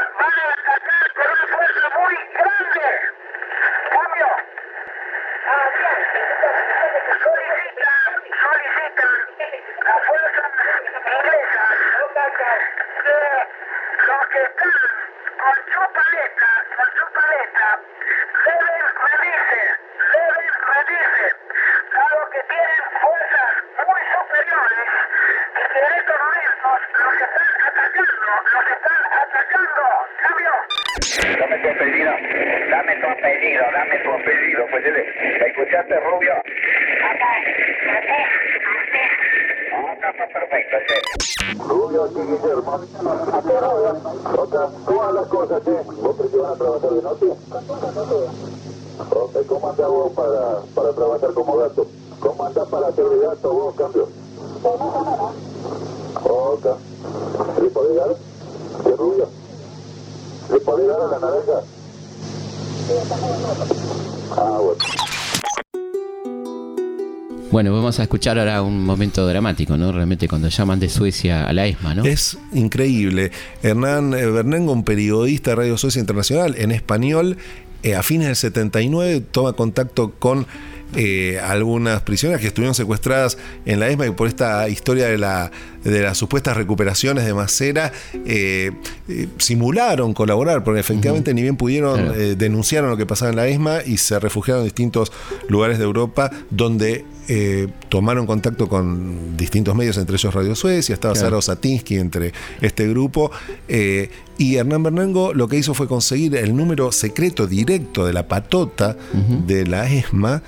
Bueno, vamos a escuchar ahora un momento dramático, ¿no? Realmente cuando llaman de Suecia a la ESMA, ¿no? Es increíble. Hernán eh, Bernengo, un periodista de Radio Suecia Internacional en español, eh, a fines del 79 toma contacto con eh, algunas prisioneras que estuvieron secuestradas en la ESMA y por esta historia de, la, de las supuestas recuperaciones de Macera eh, eh, simularon colaborar, porque efectivamente ni bien pudieron, denunciaron lo que pasaba en la ESMA y se refugiaron en distintos lugares de Europa donde tomaron contacto con distintos medios, entre ellos Radio Suecia, estaba Sara Satinsky entre este grupo. y Hernán Bernango lo que hizo fue conseguir el número secreto directo de la patota de la ESMA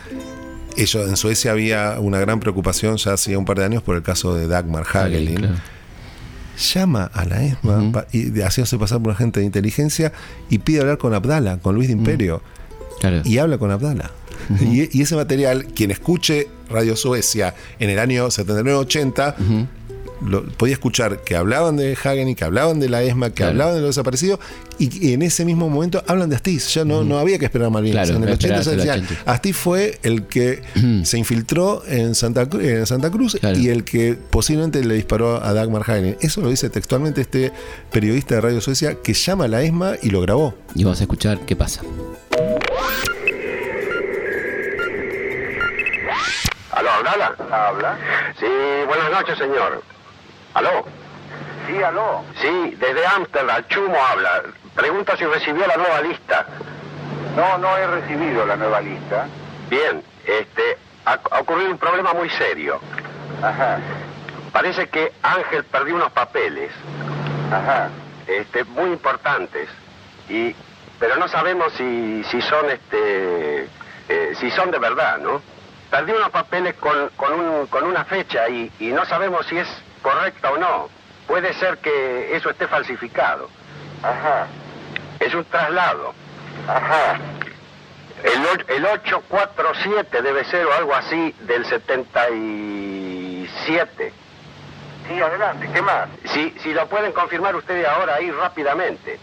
ellos, en Suecia había una gran preocupación ya hacía un par de años por el caso de Dagmar Hagelin. Llama a la ESMA y haciéndose pasar por un agente de inteligencia y pide hablar con Abdala, con Luis de Imperio. Y habla con Abdala. y, ese material, quien escuche Radio Suecia en el año 79-80, podía escuchar que hablaban de Hagen y que hablaban de la ESMA, que hablaban de lo desaparecido, y, en ese mismo momento hablan de Astiz. Ya no, no había que esperar a Malvinas. en el 80 se decía, Astiz fue el que se infiltró en Santa, en Santa Cruz y el que posiblemente le disparó a Dagmar Hagen. Eso lo dice textualmente este periodista de Radio Suecia que llama a la ESMA y lo grabó. Y vamos a escuchar qué pasa. ¿Aló, habla? ¿Habla? Sí, buenas noches, señor. ¿Aló? Sí, aló. Sí, desde Amsterdam, Chumo habla. Pregunta si recibió la nueva lista. No, no he recibido la nueva lista. Bien, este, ha, ocurrido un problema muy serio. Ajá. Parece que Ángel perdió unos papeles. Ajá. Este, muy importantes. Y, pero no sabemos si, si son, este, eh, si son de verdad, ¿no? Perdió unos papeles con, con, un, con una fecha y, y no sabemos si es correcta o no. Puede ser que eso esté falsificado. Ajá. Es un traslado. Ajá. El, el 847 debe ser o algo así del 77. Sí, adelante, ¿qué más? Si, si lo pueden confirmar ustedes ahora ahí rápidamente.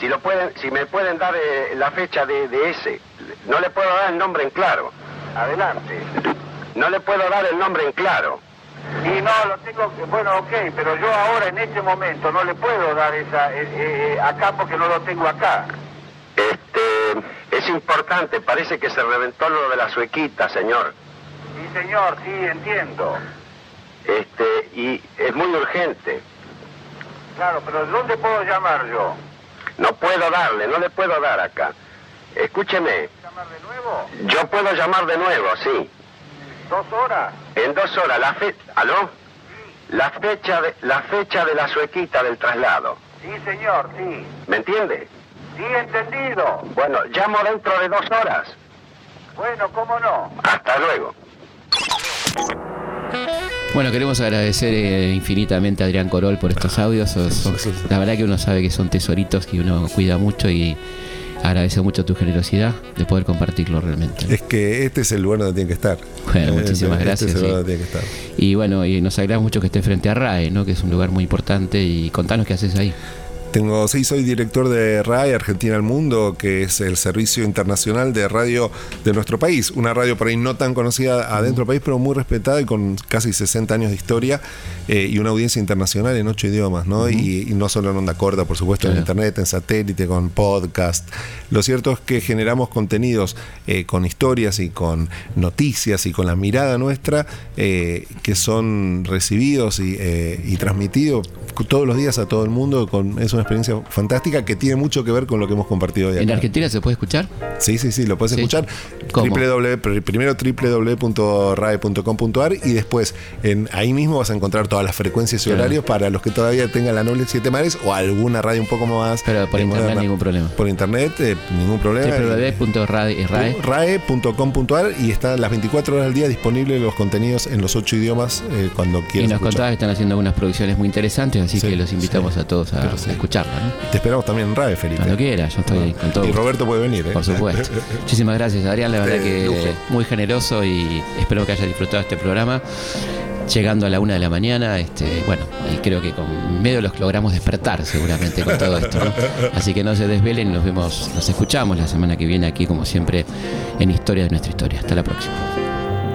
Si lo pueden, si me pueden dar eh, la fecha de, de ese. No le puedo dar el nombre en claro. Adelante. No le puedo dar el nombre en claro. Y no, lo tengo, bueno, ok, pero yo ahora en este momento no le puedo dar esa, eh, eh, acá porque no lo tengo acá. Este, es importante, parece que se reventó lo de la suequita, señor. Sí, señor, sí, entiendo. Este, y es muy urgente. Claro, pero ¿dónde puedo llamar yo? No puedo darle, no le puedo dar acá. Escúcheme. ¿Llamar de nuevo? Yo puedo llamar de nuevo, sí. ¿Dos horas? En dos horas. La fe... ¿Aló? La fecha, de, la fecha de la suequita del traslado. Sí, señor, sí. ¿Me entiende? Sí, entendido. Bueno, llamo dentro de dos horas. Bueno, ¿cómo no? Hasta luego. Bueno, queremos agradecer eh, infinitamente a Adrián Corol por estos audios. la verdad que uno sabe que son tesoritos que uno cuida mucho y agradece mucho tu generosidad de poder compartirlo realmente. Es que este es el lugar donde tiene que estar. Bueno, eh, muchísimas este gracias. tiene que estar. Y bueno, y nos alegra mucho que esté frente a RAE, ¿no? que es un lugar muy importante. Y contanos qué haces ahí. Tengo, sí, soy director de RAI Argentina al Mundo, que es el servicio internacional de radio de nuestro país. Una radio por ahí no tan conocida adentro del país, pero muy respetada y con casi 60 años de historia eh, y una audiencia internacional en ocho idiomas, ¿no? y, no solo en onda corta, por supuesto, en internet, en satélite, con podcast. Lo cierto es que generamos contenidos eh, con historias y con noticias y con la mirada nuestra eh, que son recibidos y, y transmitidos todos los días a todo el mundo. Con, es una experiencia fantástica que tiene mucho que ver con lo que hemos compartido hoy. ¿En Argentina se puede escuchar? Sí, sí, sí, lo puedes escuchar. primero www.rae.com.ar y después en, ahí mismo vas a encontrar todas las frecuencias y horarios para los que todavía tengan la Noble Siete Mares o alguna radio un poco más. Pero por internet ningún problema. Por internet, eh, ningún problema. www.rae.com.ar y están las 24 horas al día disponibles los contenidos en los ocho idiomas eh, cuando quieras. Y nos contabas que están haciendo algunas producciones muy interesantes así que los invitamos a todos a, escucharla. Te esperamos también en RAE, Felipe. Cuando quiera, yo estoy con todo. Y Roberto puede venir, ¿eh? Por supuesto. Muchísimas gracias, Adrián. La verdad que muy generoso y espero que haya disfrutado este programa. Llegando a la una de la mañana, este, bueno, y creo que con medio los logramos despertar seguramente con todo esto. Así que no se desvelen, nos vemos, nos escuchamos la semana que viene aquí, como siempre, en Historia de nuestra historia. Hasta la próxima.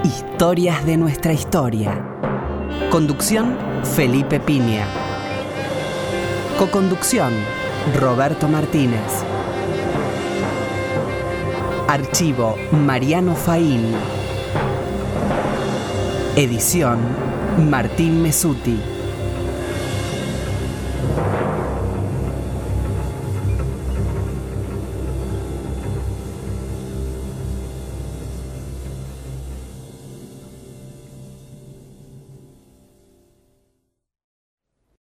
Historias de nuestra historia. Conducción Felipe Piña. Coconducción, Roberto Martínez. Archivo, Mariano Faín. Edición, Martín Mesuti.